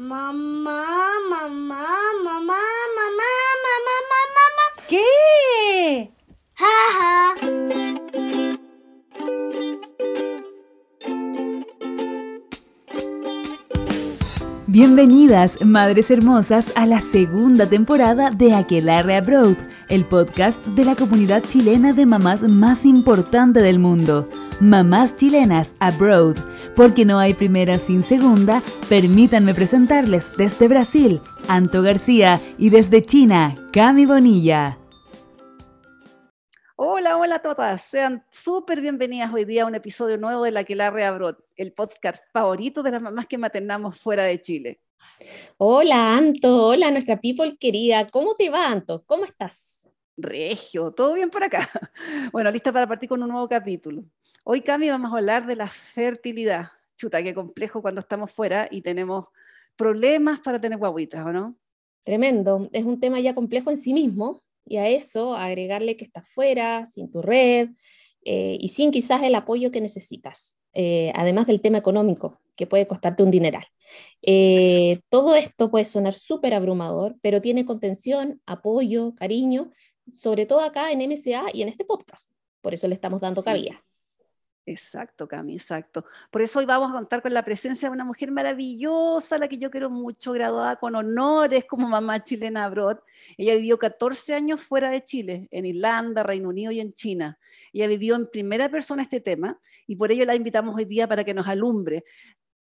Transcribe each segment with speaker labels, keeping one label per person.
Speaker 1: Mamá, mamá, mamá, mamá, mamá, mamá, mamá.
Speaker 2: ¿Qué?
Speaker 1: Jaja.
Speaker 2: Bienvenidas, madres hermosas, a la segunda temporada de Aquelarre Abroad, el podcast de la comunidad chilena de mamás más importante del mundo. Mamás chilenas Abroad, porque no hay primera sin segunda, permítanme presentarles desde Brasil, Anto García, y desde China, Cami Bonilla.
Speaker 3: Hola, hola a todas. Sean súper bienvenidas hoy día a un episodio nuevo de La que la Abroad, el podcast favorito de las mamás que maternamos fuera de Chile.
Speaker 4: Hola, Anto. Hola, nuestra people querida. ¿Cómo te va, Anto? ¿Cómo estás?
Speaker 3: Regio, todo bien por acá. Bueno, lista para partir con un nuevo capítulo. Hoy, Cami, vamos a hablar de la fertilidad. Chuta, qué complejo cuando estamos fuera y tenemos problemas para tener guaguitas, ¿o no?
Speaker 4: Tremendo. Es un tema ya complejo en sí mismo, y a eso agregarle que estás fuera, sin tu red eh, y sin quizás el apoyo que necesitas, eh, además del tema económico, que puede costarte un dineral. Eh, todo esto puede sonar súper abrumador, pero tiene contención, apoyo, cariño, sobre todo acá en MCA y en este podcast. Por eso le estamos dando
Speaker 3: Sí.
Speaker 4: cabida.
Speaker 3: Exacto, Cami, exacto. Por eso hoy vamos a contar con la presencia de una mujer maravillosa, la que yo quiero mucho, graduada con honores como mamá chilena abroad. Ella vivió 14 años fuera de Chile, en Irlanda, Reino Unido y en China. Ella vivió en primera persona este tema y por ello la invitamos hoy día para que nos alumbre.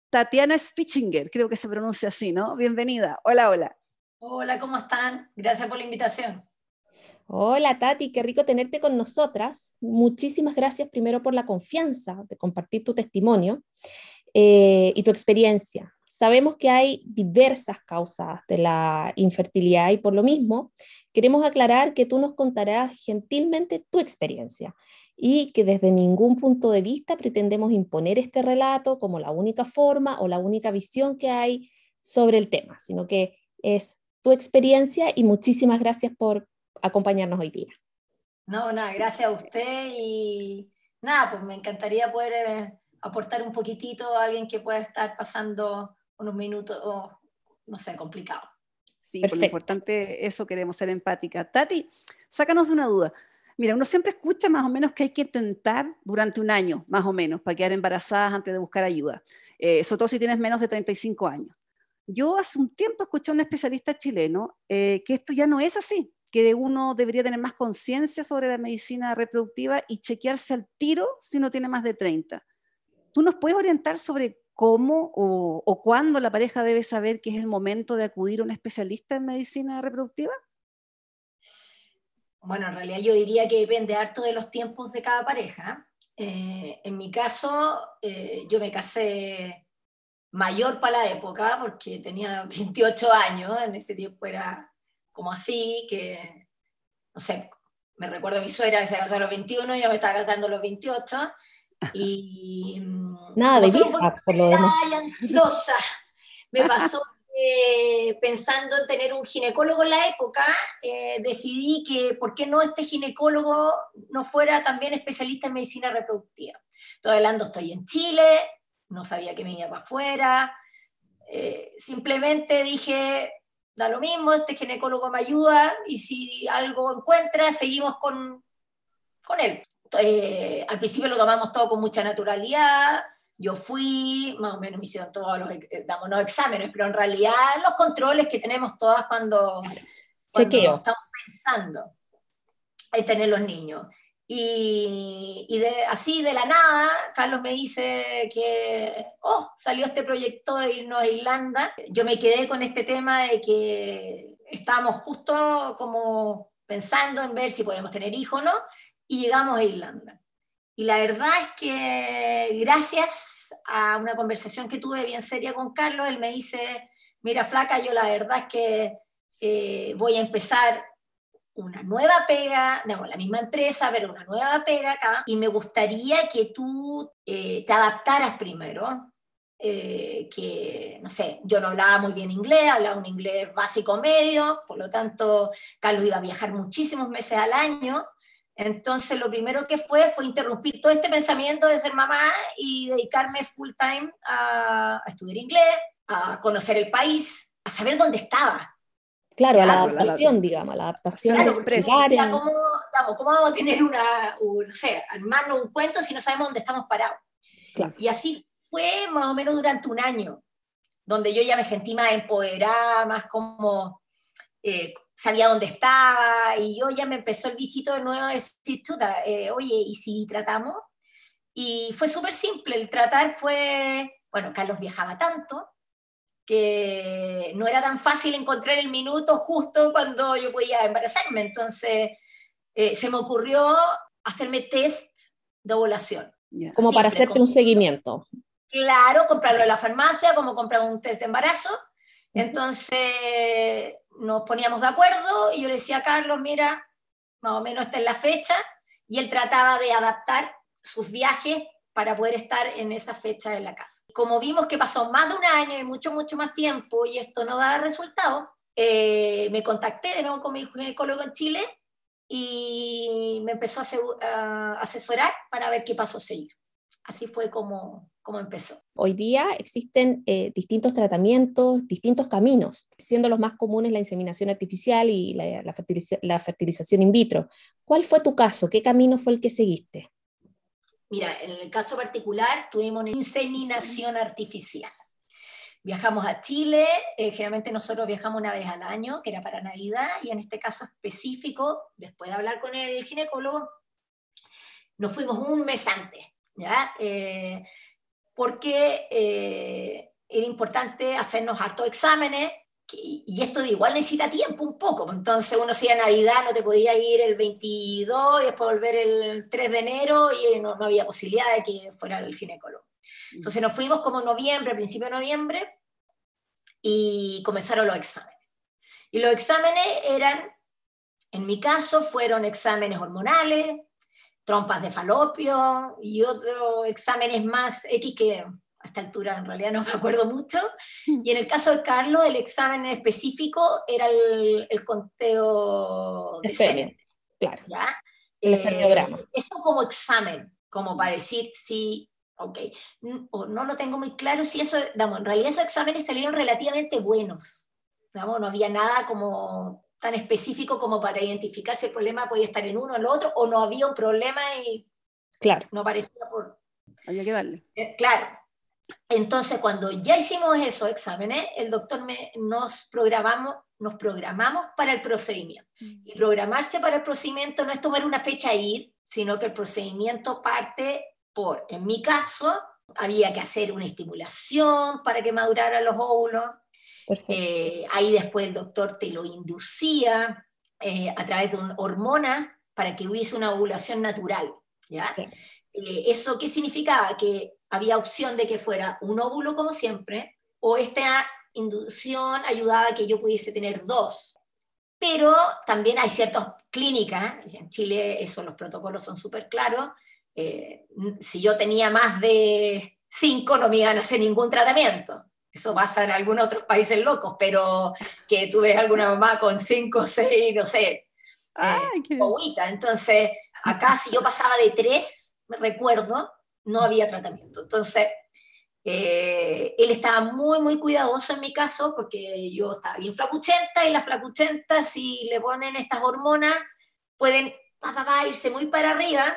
Speaker 3: Tatiana Spichinger, creo que se pronuncia así, ¿no? Bienvenida. Hola, hola.
Speaker 5: Hola, ¿cómo están? Gracias por la invitación.
Speaker 4: Hola Tati, qué rico tenerte con nosotras. Muchísimas gracias primero por la confianza de compartir tu testimonio eh, y tu experiencia. Sabemos que hay diversas causas de la infertilidad y por lo mismo queremos aclarar que tú nos contarás gentilmente tu experiencia y que desde ningún punto de vista pretendemos imponer este relato como la única forma o la única visión que hay sobre el tema, sino que es tu experiencia y muchísimas gracias por acompañarnos hoy día.
Speaker 5: No, nada, gracias a usted y nada, pues me encantaría poder eh, aportar un poquitito a alguien que pueda estar pasando unos minutos, o, no sé, complicado.
Speaker 3: Sí, por lo
Speaker 4: Perfecto.
Speaker 3: importante eso queremos ser empática. Tati, sácanos de una duda. Mira, uno siempre escucha más o menos que hay que tentar durante un año, más o menos, para quedar embarazadas antes de buscar ayuda, eh, sobre todo si tienes menos de 35 años. Yo hace un tiempo escuché a un especialista chileno eh, que esto ya no es así, que uno debería tener más conciencia sobre la medicina reproductiva y chequearse al tiro si uno tiene más de 30. ¿Tú nos puedes orientar sobre cómo o, o cuándo la pareja debe saber que es el momento de acudir a un especialista en medicina reproductiva?
Speaker 5: Bueno, en realidad yo diría que depende harto de los tiempos de cada pareja. Eh, en mi caso, eh, yo me casé mayor para la época porque tenía 28 años, en ese tiempo era como así, que, no sé, me recuerdo a mi suegra que se casó a los 21, yo me estaba casando a los 28, y... mm,
Speaker 4: Nada de vieja, por lo demás.
Speaker 5: ansiosa, me pasó pensando en tener un ginecólogo en la época, eh, decidí que por qué no este ginecólogo no fuera también especialista en medicina reproductiva. Estoy hablando, estoy en Chile, no sabía que me iba para afuera, eh, simplemente dije, da lo mismo, este ginecólogo me ayuda y si algo encuentra, seguimos con, con él. Eh, al principio lo tomamos todo con mucha naturalidad, yo fui, más o menos me hicieron todos los, eh, damos los exámenes, pero en realidad los controles que tenemos todas cuando, cuando estamos pensando en tener los niños. Y, así de la nada, Carlos me dice que, oh, salió este proyecto de irnos a Irlanda. Yo me quedé con este tema de que estábamos justo como pensando en ver si podíamos tener hijos o no, y llegamos a Irlanda. Y la verdad es que gracias a una conversación que tuve bien seria con Carlos, él me dice, mira flaca, yo la verdad es que eh, voy a empezar una nueva pega, digamos, la misma empresa, pero una nueva pega acá, y me gustaría que tú eh, te adaptaras primero, eh, que, no sé, yo no hablaba muy bien inglés, hablaba un inglés básico medio, por lo tanto, Carlos iba a viajar muchísimos meses al año, entonces lo primero que fue fue interrumpir todo este pensamiento de ser mamá y dedicarme full time a, a estudiar inglés, a conocer el país, a saber dónde estaba.
Speaker 4: Claro, a la
Speaker 3: Claro, la-
Speaker 4: adaptación, digamos, a la adaptación.
Speaker 5: Claro,
Speaker 4: de en-
Speaker 5: ¿cómo, digamos, ¿cómo vamos a tener una, un- no sé, armarnos un cuento si no sabemos dónde estamos parados?
Speaker 4: Claro.
Speaker 5: Y así fue más o menos durante un año, donde yo ya me sentí más empoderada, más como eh, sabía dónde estaba, y yo ya me empezó el bichito de nuevo de decir, chuta, eh, oye, ¿y si tratamos? Y fue súper simple, el tratar fue, bueno, Carlos viajaba tanto, que no era tan fácil encontrar el minuto justo cuando yo podía embarazarme. Entonces, eh, se me ocurrió hacerme test de ovulación.
Speaker 4: Como para hacerte un seguimiento.
Speaker 5: Claro, comprarlo en la farmacia, como comprar un test de embarazo. Entonces, nos poníamos de acuerdo y yo le decía a Carlos, mira, más o menos esta es la fecha, y él trataba de adaptar sus viajes para poder estar en esa fecha en la casa. Como vimos que pasó más de un año y mucho, mucho más tiempo y esto no daba resultado, eh, me contacté de nuevo con mi ginecólogo en Chile y me empezó a, asesorar para ver qué paso seguir. Así fue como, como empezó.
Speaker 4: Hoy día existen eh, distintos tratamientos, distintos caminos, siendo los más comunes la inseminación artificial y la, la fertilización in vitro. ¿Cuál fue tu caso? ¿Qué camino fue el que seguiste?
Speaker 5: Mira, en el caso particular tuvimos una inseminación artificial. Viajamos a Chile, eh, generalmente nosotros viajamos una vez al año, que era para Navidad, y en este caso específico, después de hablar con el ginecólogo, nos fuimos un mes antes, ¿ya? Eh, porque eh, era importante hacernos hartos exámenes, y esto igual necesita tiempo un poco, pues entonces uno si a Navidad no te podía ir el 22 y después volver el 3 de enero y no, no había posibilidad de que fuera el ginecólogo. Entonces nos fuimos como en noviembre, principio de noviembre, y comenzaron los exámenes. Y los exámenes eran, en mi caso, fueron exámenes hormonales, trompas de falopio y otros exámenes más X que a esta altura en realidad no me acuerdo mucho. Y en el caso de Carlos, el examen específico era el, el conteo de semen.
Speaker 4: Claro,
Speaker 5: ¿ya?
Speaker 4: El
Speaker 5: Eh, eso como examen, como para decir si, ok, o no lo tengo muy claro, si eso, digamos, en realidad esos exámenes salieron relativamente buenos, digamos, no había nada como tan específico como para identificar si el problema podía estar en uno o en el otro, o no había un problema y
Speaker 4: claro.
Speaker 5: no parecía por...
Speaker 3: Había que darle.
Speaker 5: eh, claro. Entonces, cuando ya hicimos esos exámenes, el doctor me, nos, programamos, nos programamos para el procedimiento. Y programarse para el procedimiento no es tomar una fecha e ir, sino que el procedimiento parte por, en mi caso, había que hacer una estimulación para que maduraran los óvulos. Eh, ahí después el doctor te lo inducía eh, a través de una hormona para que hubiese una ovulación natural. ¿ya? Eh, ¿Eso qué significaba? Que había opción de que fuera un óvulo como siempre, o esta inducción ayudaba a que yo pudiese tener dos. Pero también hay ciertas clínicas, en Chile eso, los protocolos son súper claros, eh, si yo tenía más de cinco no me iban a hacer ningún tratamiento. Eso pasa en algunos otros países locos, pero que tú ves alguna mamá con cinco, seis, no sé,
Speaker 3: Ay, qué-
Speaker 5: guaguita. Entonces, acá si yo pasaba de tres, me recuerdo, no había tratamiento. Entonces, eh, él estaba muy, muy cuidadoso en mi caso, porque yo estaba bien flacuchenta, y las flacuchentas, si le ponen estas hormonas, pueden pa, pa, irse muy para arriba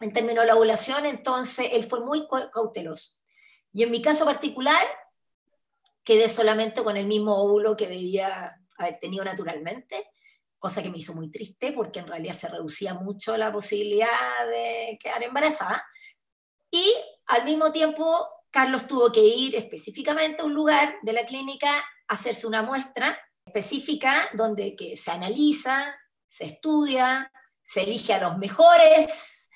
Speaker 5: en términos de la ovulación, entonces él fue muy cauteloso. Y en mi caso particular, quedé solamente con el mismo óvulo que debía haber tenido naturalmente, cosa que me hizo muy triste porque en realidad se reducía mucho la posibilidad de quedar embarazada. Y al mismo tiempo, Carlos tuvo que ir específicamente a un lugar de la clínica a hacerse una muestra específica donde que se analiza, se estudia, se elige a los mejores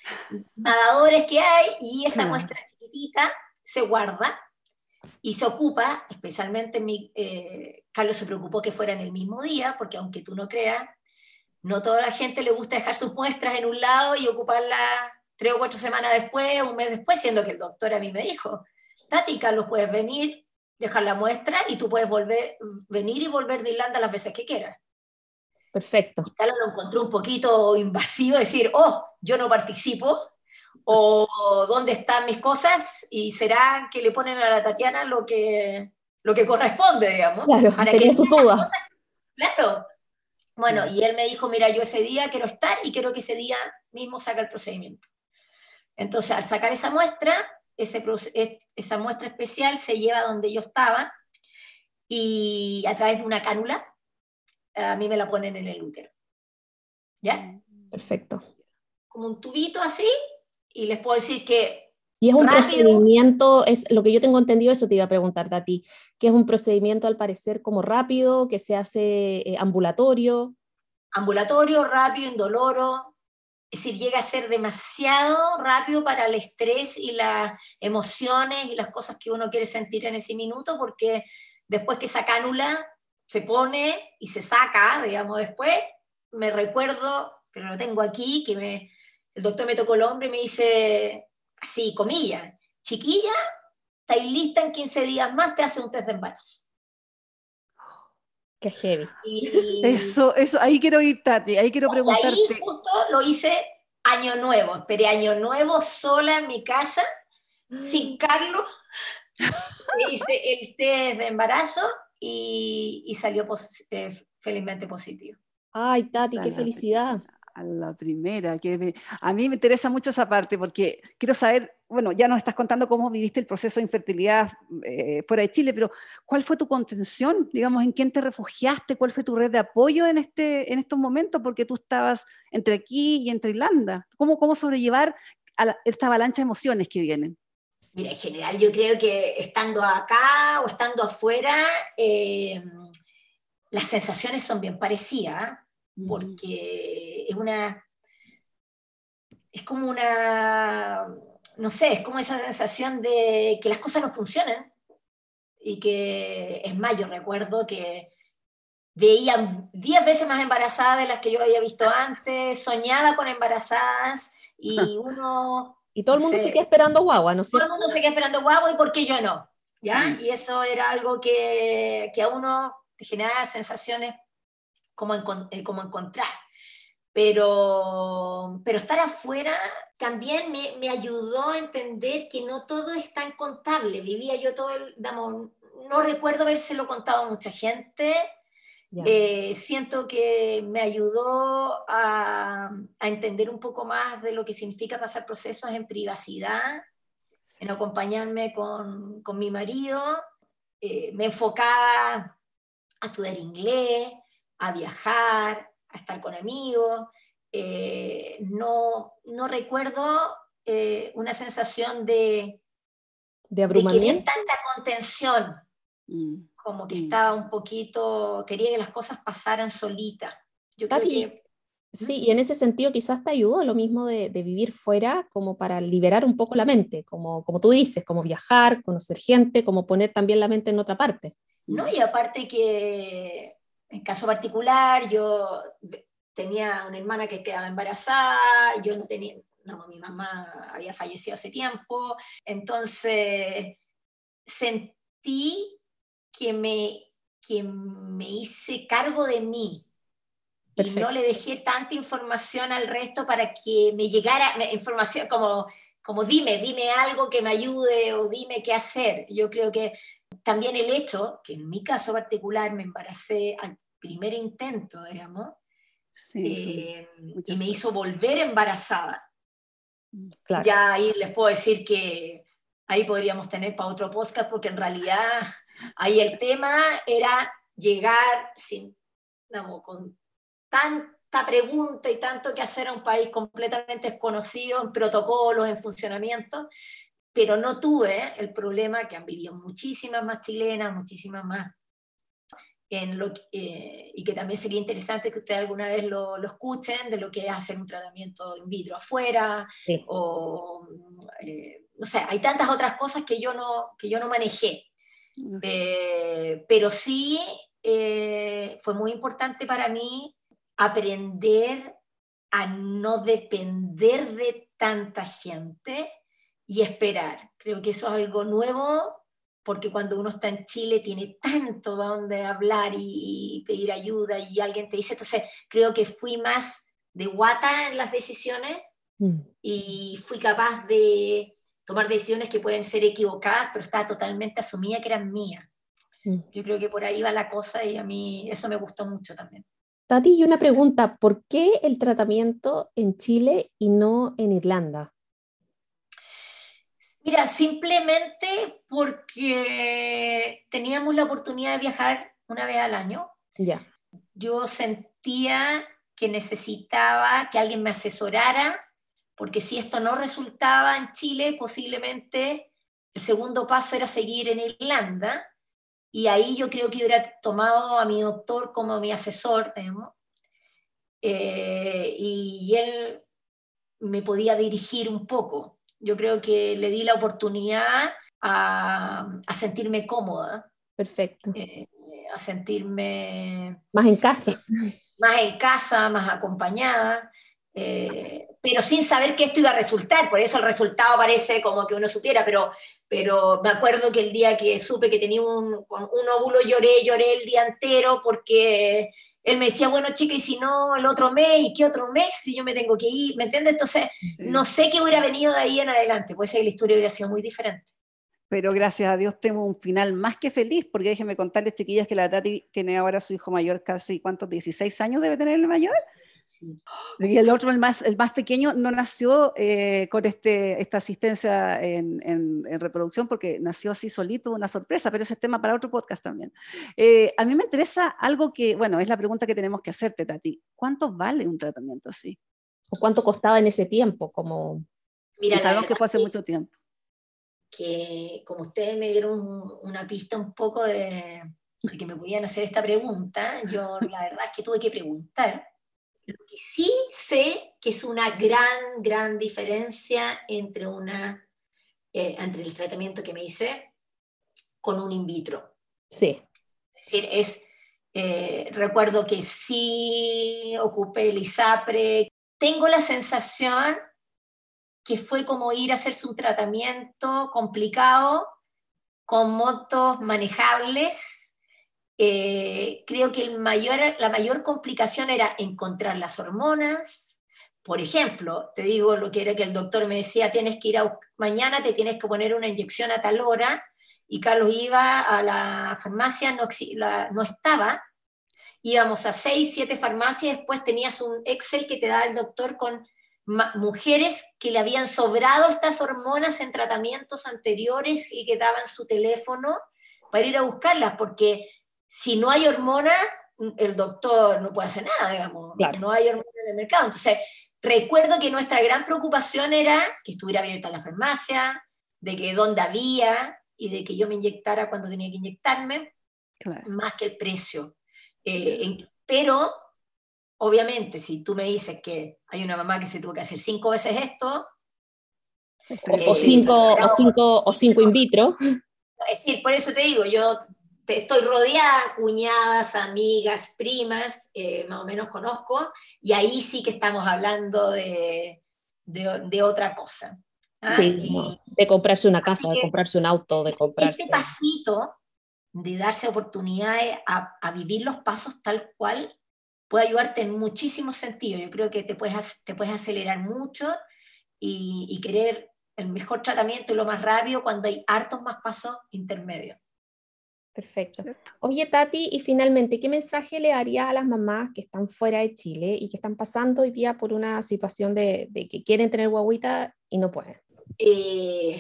Speaker 5: nadadores que hay y esa
Speaker 3: Claro.
Speaker 5: muestra chiquitita se guarda y se ocupa, especialmente mi, eh, Carlos se preocupó que fuera en el mismo día, porque aunque tú no creas, no toda la gente le gusta dejar sus muestras en un lado y ocuparlas tres o cuatro semanas después, un mes después, siendo que el doctor a mí me dijo, Tati, Carlos, puedes venir, dejar la muestra y tú puedes volver, venir y volver de Irlanda las veces que quieras.
Speaker 4: Perfecto.
Speaker 5: Carlos lo encontró un poquito invasivo, decir, oh, yo no participo, o dónde están mis cosas, y será que le ponen a la Tatiana lo que, lo que corresponde, digamos.
Speaker 4: Claro,
Speaker 5: para
Speaker 4: tenía su duda.
Speaker 5: Claro. Bueno, y él me dijo, mira, yo ese día quiero estar y quiero que ese día mismo saca el procedimiento. Entonces, al sacar esa muestra, ese, esa muestra especial se lleva donde yo estaba y a través de una cánula, a mí me la ponen en el útero. ¿Ya?
Speaker 4: Perfecto.
Speaker 5: Como un tubito así, y les puedo decir que
Speaker 4: Y es un
Speaker 5: Rápido.
Speaker 4: procedimiento, es lo que yo tengo entendido, eso te iba a preguntar, Tati, que es un procedimiento al parecer como rápido, que se hace eh, ambulatorio.
Speaker 5: ambulatorio, rápido, indoloro, es decir, llega a ser demasiado rápido para el estrés y las emociones y las cosas que uno quiere sentir en ese minuto, porque después que esa cánula se pone y se saca, digamos, después, me recuerdo, pero lo tengo aquí, que me, el doctor me tocó el hombro y me dice, así, comillas, chiquilla, estáis lista en 15 días más, te hace un test de embarazo.
Speaker 4: Que heavy.
Speaker 5: Y,
Speaker 3: Eso, eso, ahí quiero ir, Tati, ahí quiero
Speaker 5: Y ahí
Speaker 3: preguntarte.
Speaker 5: justo lo hice año nuevo, esperé año nuevo sola en mi casa, sin Carlos. Hice el test de embarazo y, y salió pos- eh, felizmente positivo.
Speaker 4: Ay, Tati, qué felicidad.
Speaker 3: A la primera, que me- a mí me interesa mucho esa parte porque quiero saber, bueno, ya nos estás contando cómo viviste el proceso de infertilidad eh, fuera de Chile, pero ¿cuál fue tu contención? Digamos, ¿en quién te refugiaste? ¿Cuál fue tu red de apoyo en, este, en estos momentos? Porque tú estabas entre aquí y entre Irlanda. ¿Cómo, cómo sobrellevar esta avalancha de emociones que vienen?
Speaker 5: Mira, en general yo creo que estando acá o estando afuera, eh, las sensaciones son bien parecidas. ¿Eh? porque es una, es como una, no sé, es como esa sensación de que las cosas no funcionan y que, es más, yo recuerdo que veía 10 veces más embarazadas de las que yo había visto antes, soñaba con embarazadas y uno,
Speaker 4: Y todo el
Speaker 5: no
Speaker 4: mundo
Speaker 5: sé.
Speaker 4: se queda esperando guagua, ¿no es
Speaker 5: todo el mundo se queda esperando guagua y por qué yo no, ¿ya?
Speaker 3: Mm.
Speaker 5: Y eso era algo que, que a uno generaba sensaciones como, encon- eh, como encontrar. Pero, pero estar afuera también me, me ayudó a entender que no todo es tan contable. Vivía yo todo el, digamos, no recuerdo habérselo contado a mucha gente.
Speaker 4: Ya.
Speaker 5: Eh, siento que me ayudó a, a entender un poco más de lo que significa pasar procesos en privacidad, en acompañarme con, con mi marido. Eh, me enfocaba a estudiar inglés, a viajar, a estar con amigos. Eh, no, no recuerdo eh, una sensación de,
Speaker 4: de
Speaker 5: de querer
Speaker 4: abrumamiento.
Speaker 5: tanta contención,
Speaker 3: Mm.
Speaker 5: como que
Speaker 3: Mm.
Speaker 5: estaba un poquito, quería que las cosas pasaran solitas. Yo creo
Speaker 4: Tati,
Speaker 5: que
Speaker 4: Sí, y en ese sentido quizás te ayudó lo mismo de, de vivir fuera como para liberar un poco la mente, como, como tú dices, como viajar, conocer gente, como poner también la mente en otra parte.
Speaker 5: No, y aparte que en caso particular yo tenía una hermana que quedaba embarazada, yo no tenía, no, mi mamá había fallecido hace tiempo, entonces sentí que me, que me hice cargo de mí y
Speaker 4: Perfecto.
Speaker 5: no le dejé tanta información al resto para que me llegara información como, como dime, dime algo que me ayude o dime qué hacer. Yo creo que también el hecho, que en mi caso particular me embaracé al primer intento, digamos,
Speaker 3: Sí,
Speaker 5: eh, y me hizo volver embarazada.
Speaker 4: Claro.
Speaker 5: Ya ahí les puedo decir que ahí podríamos tener para otro podcast, porque en realidad ahí el tema era llegar sin, digamos, con tanta pregunta y tanto que hacer a un país completamente desconocido en protocolos, en funcionamiento, pero no tuve el problema que han vivido muchísimas más chilenas, muchísimas más en lo que- eh, y que también sería interesante que ustedes alguna vez lo, lo escuchen, de lo que es hacer un tratamiento in vitro afuera,
Speaker 4: Sí.
Speaker 5: o, eh, no sé, hay tantas otras cosas que yo no, que yo no manejé, Eh, pero sí fue muy importante para mí aprender a no depender de tanta gente y esperar. Creo que eso es algo nuevo porque cuando uno está en Chile tiene tanto de donde hablar y, y pedir ayuda y alguien te dice, entonces creo que fui más de guata en las decisiones
Speaker 4: Mm.
Speaker 5: y fui capaz de tomar decisiones que pueden ser equivocadas, pero estaba totalmente asumida que eran mías. Mm. Yo creo que por ahí va la cosa y a mí eso me gustó mucho también.
Speaker 4: Tati, y una pregunta, ¿por qué el tratamiento en Chile y no en Irlanda?
Speaker 5: Mira, simplemente porque teníamos la oportunidad de viajar una vez al año.
Speaker 4: Ya.
Speaker 5: Yo sentía que necesitaba que alguien me asesorara, porque si esto no resultaba en Chile, posiblemente el segundo paso era seguir en Irlanda, y ahí yo creo que hubiera tomado a mi doctor como mi asesor, eh, y él me podía dirigir un poco yo creo que le di la oportunidad a, sentirme cómoda.
Speaker 4: Perfecto.
Speaker 5: Eh, a sentirme...
Speaker 4: Más en casa.
Speaker 5: Más en casa, más acompañada. Eh, pero sin saber que esto iba a resultar, por eso el resultado parece como que uno supiera, pero, pero me acuerdo que el día que supe que tenía un, un óvulo lloré, lloré el día entero porque él me decía, bueno, chica, y si no el otro mes, ¿y qué otro mes? Si yo me tengo que ir, ¿me entiendes? Entonces, no sé qué hubiera venido de ahí en adelante, puede ser que la historia hubiera sido muy diferente.
Speaker 3: Pero gracias a Dios tengo un final más que feliz, porque déjenme contarles, chiquillas, que la Tati tiene ahora su hijo mayor, casi, ¿cuántos? ¿16 años debe tener el mayor? Y el otro, el más, el más pequeño, no nació eh, con este, esta asistencia en, en, reproducción porque nació así solito, una sorpresa, pero ese es tema para otro podcast también. Eh, a mí me interesa algo que, bueno, es la pregunta que tenemos que hacerte, Tati. ¿Cuánto vale un tratamiento así?
Speaker 4: ¿O cuánto costaba en ese tiempo? Como...
Speaker 5: Mira,
Speaker 3: sabemos que fue hace mucho tiempo.
Speaker 5: Que como ustedes me dieron una pista un poco de, de que me podían hacer esta pregunta, yo la verdad es que tuve que preguntar lo que sí sé que es una gran, gran diferencia entre, una, eh, entre el tratamiento que me hice con un in vitro.
Speaker 4: Sí.
Speaker 5: Es decir, es, eh, recuerdo que sí ocupé el ISAPRE. Tengo la sensación que fue como ir a hacerse un tratamiento complicado con motos manejables eh, creo que la mayor complicación era encontrar las hormonas. Por ejemplo, te digo lo que era que el doctor me decía, tienes que ir a, mañana, te tienes que poner una inyección a tal hora, y Carlos iba a la farmacia, no, no estaba, íbamos a seis, siete farmacias, después tenías un Excel que te daba el doctor con mujeres que le habían sobrado estas hormonas en tratamientos anteriores y que daban su teléfono para ir a buscarlas, porque si no hay hormona, el doctor no puede hacer nada, digamos. No hay hormona en el mercado. Entonces, recuerdo que nuestra gran preocupación era que estuviera abierta la farmacia, de que dónde había y de que yo me inyectara cuando tenía que inyectarme, más que el precio. Eh, pero, obviamente, si tú me dices que hay una mamá que se tuvo que hacer cinco veces esto,
Speaker 4: o, cinco, o, cinco, o cinco in vitro.
Speaker 5: Es decir, por eso te digo, yo estoy rodeada, cuñadas, amigas, primas, eh, más o menos conozco, y ahí sí que estamos hablando de, de, otra cosa.
Speaker 4: ¿ah? Sí, de comprarse una casa, de comprarse un auto, de comprarse...
Speaker 5: Este pasito de darse oportunidades a, a, vivir los pasos tal cual puede ayudarte en muchísimos sentidos. Yo creo que te puedes, te puedes acelerar mucho y, y querer el mejor tratamiento y lo más rápido cuando hay hartos más pasos intermedios.
Speaker 4: Perfecto. Oye, Tati, y finalmente, ¿qué mensaje le daría a las mamás que están fuera de Chile y que están pasando hoy día por una situación de, que quieren tener guaguita y no pueden?
Speaker 5: Eh,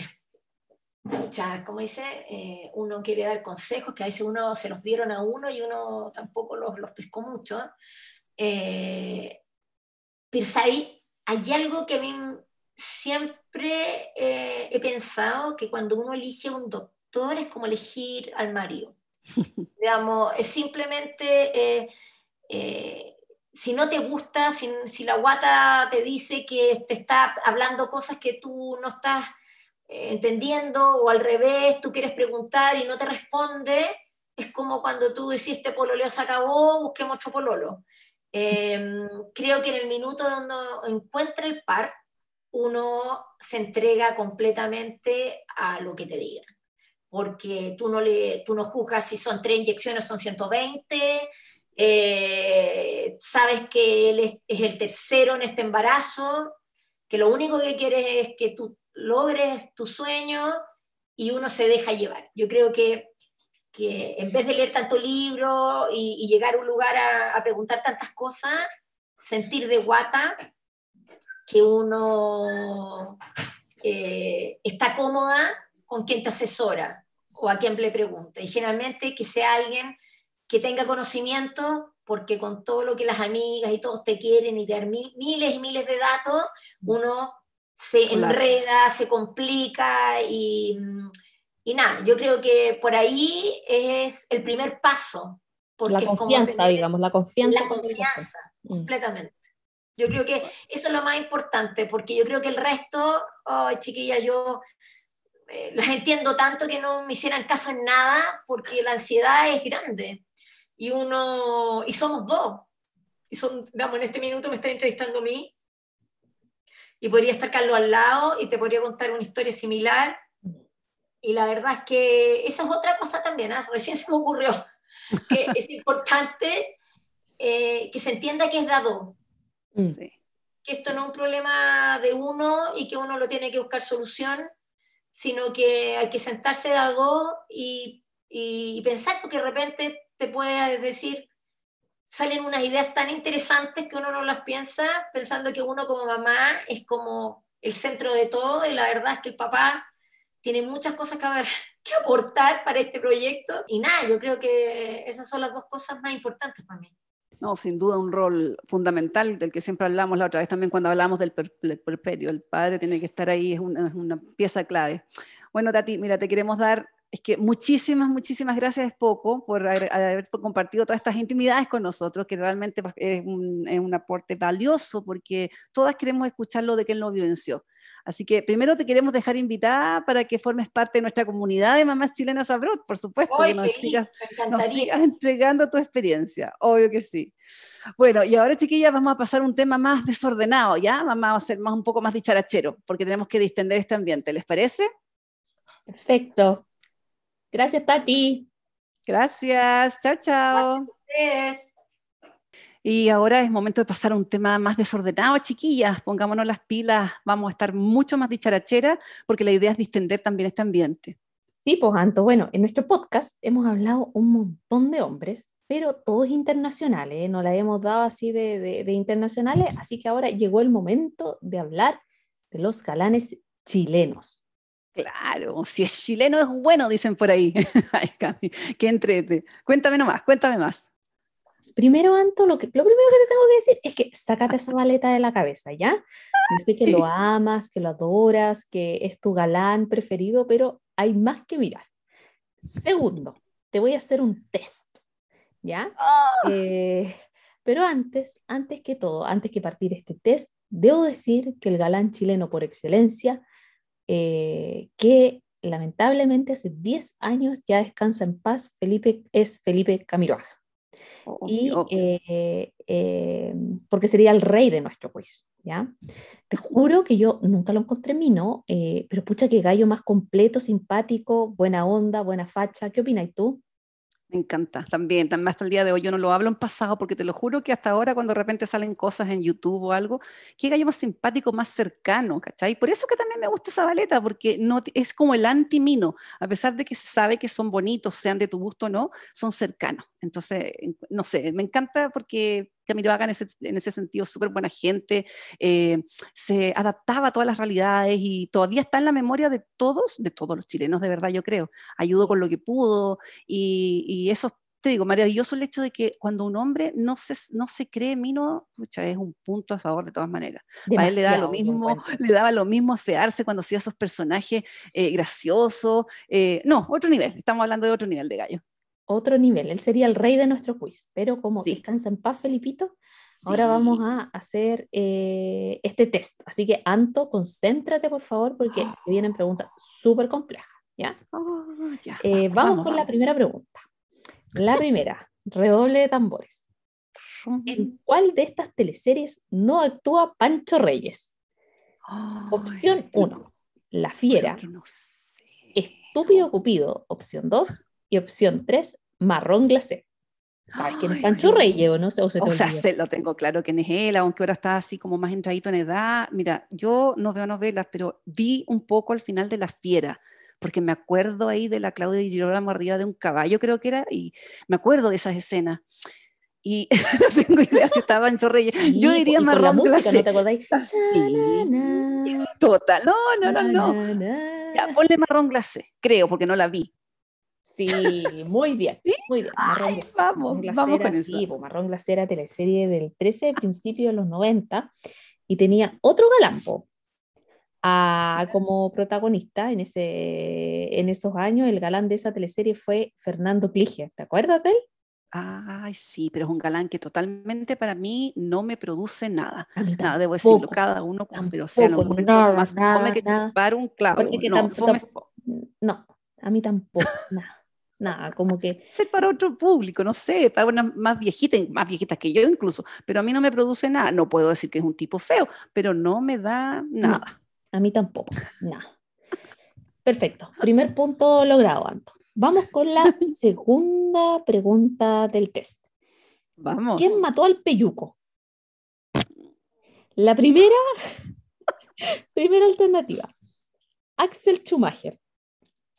Speaker 5: como dice, eh, uno quiere dar consejos que a veces uno se los dieron a uno y uno tampoco los, los pescó mucho. Eh, pero hay, hay algo que a mí siempre eh, he pensado, que cuando uno elige un doctor, es como elegir al marido. Digamos, es simplemente, eh, eh, si no te gusta, si, la guata te dice que te está hablando cosas que tú no estás eh, entendiendo, o al revés, tú quieres preguntar y no te responde, es como cuando tú deciste pololeo se acabó, busquemos otro pololo. Em, creo que en el minuto donde encuentra el par, uno se entrega completamente a lo que te digan porque tú no, le, tú no juzgas si son tres inyecciones o son 120, eh, sabes que él es, el tercero en este embarazo, que lo único que quieres es que tú logres tu sueño y uno se deja llevar. Yo creo que, que en vez de leer tanto libro y, y llegar a un lugar a, a preguntar tantas cosas, sentir de guata que uno eh, está cómoda con quien te asesora o a quien le pregunte. Y generalmente que sea alguien que tenga conocimiento, porque con todo lo que las amigas y todos te quieren y te dan mil- miles y miles de datos, uno se
Speaker 3: Claro.
Speaker 5: enreda, se complica y, y nada, yo creo que por ahí es el primer paso. Porque
Speaker 4: La confianza,
Speaker 5: tener
Speaker 4: digamos, la confianza.
Speaker 5: la confianza
Speaker 4: Mm.
Speaker 5: completamente. Yo creo que eso es lo más importante, porque yo creo que el resto, ay, chiquilla, yo eh, las entiendo tanto que no me hicieran caso en nada, porque la ansiedad es grande. Y uno, y somos dos. Y son, digamos, en este minuto me está entrevistando a mí, y podría estar Carlos al lado, y te podría contar una historia similar. Y la verdad es que esa es otra cosa también, ¿ah? recién se me ocurrió, que es importante eh, que se entienda que es dado,
Speaker 4: Mm.
Speaker 3: Sí.
Speaker 5: que esto no es un problema de uno y que uno lo tiene que buscar solución, sino que hay que sentarse de a dos y, y pensar, porque de repente te puedes decir, salen unas ideas tan interesantes que uno no las piensa, pensando que uno como mamá es como el centro de todo, y la verdad es que el papá tiene muchas cosas que, que aportar para este proyecto, y nada, yo creo que esas son las dos cosas más importantes para mí.
Speaker 3: No, sin duda un rol fundamental del que siempre hablamos la otra vez también cuando hablamos del per- del perperio. El padre tiene que estar ahí, una, es una pieza clave. Bueno, Tati, mira, te queremos dar, es que muchísimas, muchísimas gracias, poco, por haber, haber compartido todas estas intimidades con nosotros, que realmente es un, es un aporte valioso porque todas queremos escuchar lo de que él lo vivenció. Así que primero te queremos dejar invitada para que formes parte de nuestra comunidad de mamás chilenas abroad, por supuesto,
Speaker 5: Hoy
Speaker 3: que nos
Speaker 5: feliz,
Speaker 3: sigas nos sigas entregando tu experiencia, obvio que sí. Bueno, y ahora chiquillas vamos a pasar a un tema más desordenado, ¿ya? Vamos a hacer más, un poco más dicharachero, porque tenemos que distender este ambiente, ¿les parece?
Speaker 4: Perfecto. Gracias, Tati.
Speaker 3: Gracias, chao, chao.
Speaker 5: Ustedes.
Speaker 3: Y ahora es momento de pasar a un tema más desordenado, chiquillas, pongámonos las pilas, vamos a estar mucho más dicharacheras, porque la idea es distender también este ambiente.
Speaker 4: Sí, pues Anto, bueno, en nuestro podcast hemos hablado un montón de hombres, pero todos internacionales, ¿eh? no la hemos dado así de, de- de internacionales, así que ahora llegó el momento de hablar de los galanes chilenos.
Speaker 3: Claro, si es chileno es bueno, dicen por ahí. Ay, Cami, qué entrete. Cuéntame nomás, cuéntame más.
Speaker 4: Primero, Anto, lo, que, lo primero que te tengo que decir es que sácate esa maleta de la cabeza, ¿ya? Yo que lo amas, que lo adoras, que es tu galán preferido, pero hay más que mirar. Segundo, te voy a hacer un test, ¿ya? Eh, pero antes, antes que todo, antes que partir este test, debo decir que el galán chileno por excelencia, eh, que lamentablemente hace 10 años ya descansa en paz, Felipe, es Felipe Camiroaga. Y,
Speaker 3: Obvio.
Speaker 4: eh, eh, porque sería el rey de nuestro quiz, ¿ya? Te juro que yo nunca lo encontré en mí, ¿no? Eh, pero pucha, que gallo más completo, simpático, buena onda, buena facha. ¿Qué opinas tú?
Speaker 3: Me encanta, también, también hasta el día de hoy yo no lo hablo en pasado porque te lo juro que hasta ahora cuando de repente salen cosas en YouTube o algo, qué gallo más simpático, más cercano, ¿cachai? Por eso que también me gusta esa baleta, porque no, es como el anti-mino, a pesar de que se sabe que son bonitos, sean de tu gusto o no, son cercanos. Entonces, en- no sé, me encanta porque Camilo Haga en ese, en ese sentido súper buena gente, eh, se adaptaba a todas las realidades y todavía está en la memoria de todos, de todos los chilenos, de verdad, yo creo. Ayudó con lo que pudo y, y eso, te digo, maravilloso el hecho de que cuando un hombre no se, no se cree mino, pucha, es un punto a favor de todas maneras. A él le daba lo
Speaker 4: Demasiado,
Speaker 3: mismo, le daba lo mismo afearse cuando hacía esos personajes eh, graciosos. eh, no, otro nivel, estamos hablando de otro nivel de gallo.
Speaker 4: Otro nivel, él sería el rey de nuestro quiz, pero como
Speaker 3: Sí.
Speaker 4: descansa en paz, Felipito, ahora vamos a hacer eh, este test. Así que, Anto, concéntrate, por favor, porque se vienen preguntas súper complejas, ¿ya?
Speaker 3: Oh, ya,
Speaker 4: Eh, vamos, con la primera pregunta. La primera, redoble de tambores. ¿En cuál de estas teleseries no actúa Pancho Reyes? Opción 1, La Fiera.
Speaker 3: No sé.
Speaker 4: Estúpido Cupido, opción 2. Y opción 3, Marrón Glacé. ¿Sabes quién es Pancho. Reyes o no? sé? ¿O se
Speaker 3: O sea, sé, lo tengo claro que es él, aunque ahora está así como más entradito en edad. Mira, yo no veo novelas, pero vi un poco al final de La Fiera, porque me acuerdo ahí de la Claudia y Girolamo arriba de un caballo, creo que era, y me acuerdo de esas escenas. Y no tengo idea si estaba en Reyes. Yo diría
Speaker 4: con la
Speaker 3: marrón
Speaker 4: música,
Speaker 3: glacé.
Speaker 4: ¿no te acordáis?
Speaker 3: Sí. Total, no, no, no, no. Ya, ponle marrón glacé, creo, porque no la vi.
Speaker 4: Sí, muy bien,
Speaker 3: ¿Sí?
Speaker 4: muy bien. Marrón
Speaker 3: Ay, vamos,
Speaker 4: Marrón
Speaker 3: vamos
Speaker 4: Glacera,
Speaker 3: con eso.
Speaker 4: sí, pues, Marrón Glacera, teleserie del 13 de principio de los 90, y tenía otro galán po, a- como protagonista en, ese, en esos años. El galán de esa teleserie fue Fernando Clige, ¿te acuerdas de él?
Speaker 3: Ay, sí, pero es un galán que totalmente para mí no me produce nada. Nada, debo decirlo,
Speaker 4: tampoco,
Speaker 3: cada uno, pero o sea, lo
Speaker 4: nada,
Speaker 3: más
Speaker 4: nada,
Speaker 3: fome que
Speaker 4: nada.
Speaker 3: chupar un clavo.
Speaker 4: Que
Speaker 3: no,
Speaker 4: tam-
Speaker 3: fome,
Speaker 4: No, a mí tampoco, nada, nada, como que
Speaker 3: ser para otro público, no sé, para una más viejita, más viejitas que yo incluso, pero a mí no me produce nada. No puedo decir que es un tipo feo, pero no me da nada.
Speaker 4: a mí tampoco, nada. Perfecto, primer punto logrado, Anto. Vamos con la segunda pregunta del test.
Speaker 3: Vamos.
Speaker 4: ¿Quién mató al peyuco? La primera, primera alternativa, Axel Schumacher.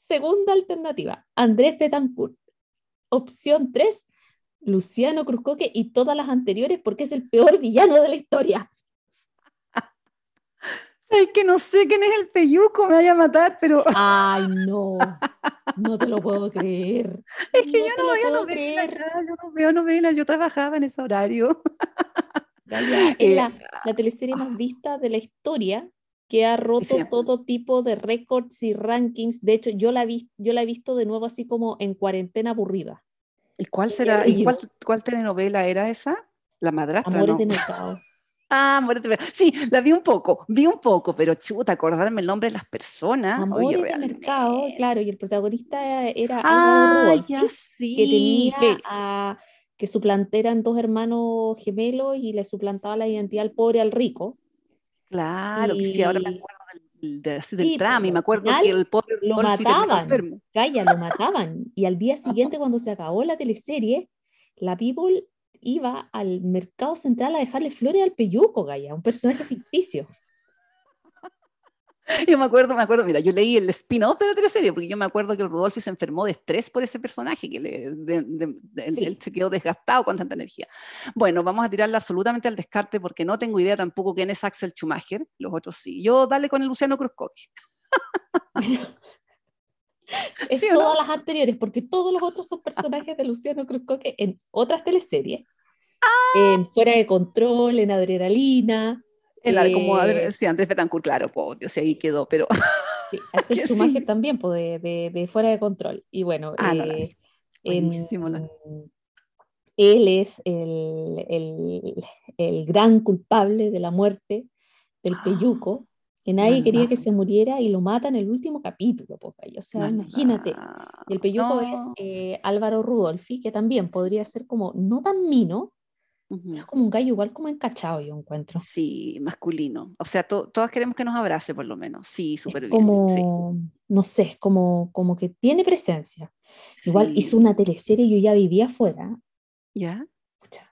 Speaker 4: Segunda alternativa, Andrés Betancourt. Opción 3, Luciano Cruzcoque y todas las anteriores porque es el peor villano de la historia.
Speaker 3: Es que no sé quién es el peyuco, me vaya a matar, pero
Speaker 4: Ay, no, no te lo puedo creer.
Speaker 3: es que yo no
Speaker 4: lo
Speaker 3: veo
Speaker 4: puedo
Speaker 3: novelas, yo no veo novelas, yo trabajaba en ese horario.
Speaker 4: Es
Speaker 3: Eh,
Speaker 4: la, la teleserie más vista de la historia que ha roto todo tipo de récords y rankings. De hecho, yo la, vi, yo la he visto de nuevo así como en cuarentena aburrida.
Speaker 3: ¿Y cuál será? ¿Y cuál, cuál telenovela era esa? La madrastra,
Speaker 4: Amores
Speaker 3: ¿no?
Speaker 4: de mercado.
Speaker 3: Ah, Amores de Mercado. Sí, la vi un poco, vi un poco, pero chuta, acordarme el nombre de las personas.
Speaker 4: Amores
Speaker 3: Oye,
Speaker 4: de mercado, claro, y el protagonista era
Speaker 3: Ah, ya sí.
Speaker 4: que tenía
Speaker 3: que-
Speaker 4: a- que suplant- eran dos hermanos gemelos y le suplantaba la identidad al pobre al rico.
Speaker 3: Claro, que sí, ahora me
Speaker 4: y-
Speaker 3: acuerdo del, del
Speaker 4: Sí,
Speaker 3: y me acuerdo que el pobre
Speaker 4: lo mataban. Calla, lo mataban. Y al día siguiente, cuando se acabó la teleserie, la People iba al mercado central a dejarle flores al peyuco, Gaya, un personaje ficticio.
Speaker 3: Yo me acuerdo, me acuerdo, mira, yo leí el spin-off de la teleserie, porque yo me acuerdo que el Rodolfo se enfermó de estrés por ese personaje, que le, de- de- de-
Speaker 4: Sí.
Speaker 3: él se quedó desgastado con tanta energía. Bueno, vamos a tirarla absolutamente al descarte, porque no tengo idea tampoco quién es Axel Schumacher, los otros sí. Yo dale con el Luciano Cruzcoque.
Speaker 4: Es
Speaker 3: ¿Sí o no?
Speaker 4: todas las anteriores, porque todos los otros son personajes de Luciano Cruzcoque en otras teleseries.
Speaker 3: Ah.
Speaker 4: En Fuera de Control, en Adrenalina.
Speaker 3: El,
Speaker 4: eh,
Speaker 3: como sí, Andrés Betancourt, claro, pues, Dios, ahí quedó, pero
Speaker 4: sí, Axel Schumacher
Speaker 3: sí.
Speaker 4: también, de, de- de Fuera de Control. Y bueno,
Speaker 3: Ah, no
Speaker 4: eh, en-
Speaker 3: la-
Speaker 4: él es el, el- el gran culpable de la muerte del peyuco, que nadie quería que se muriera y lo mata en el último capítulo. gallo. O sea, imagínate. Y el peyuco es
Speaker 3: No.
Speaker 4: eh, Álvaro Rudolfi, que también podría ser como, no tan mino, Es como un gallo igual como encachado, yo encuentro.
Speaker 3: Sí, masculino. O sea, to- todas queremos que nos abrace, por lo menos. Sí, súper
Speaker 4: Es
Speaker 3: bien. sí.
Speaker 4: como, no sé, es como, como que tiene presencia. Igual
Speaker 3: Sí.
Speaker 4: hizo una teleserie, yo ya vivía afuera.
Speaker 3: ¿Ya?
Speaker 4: Pucha,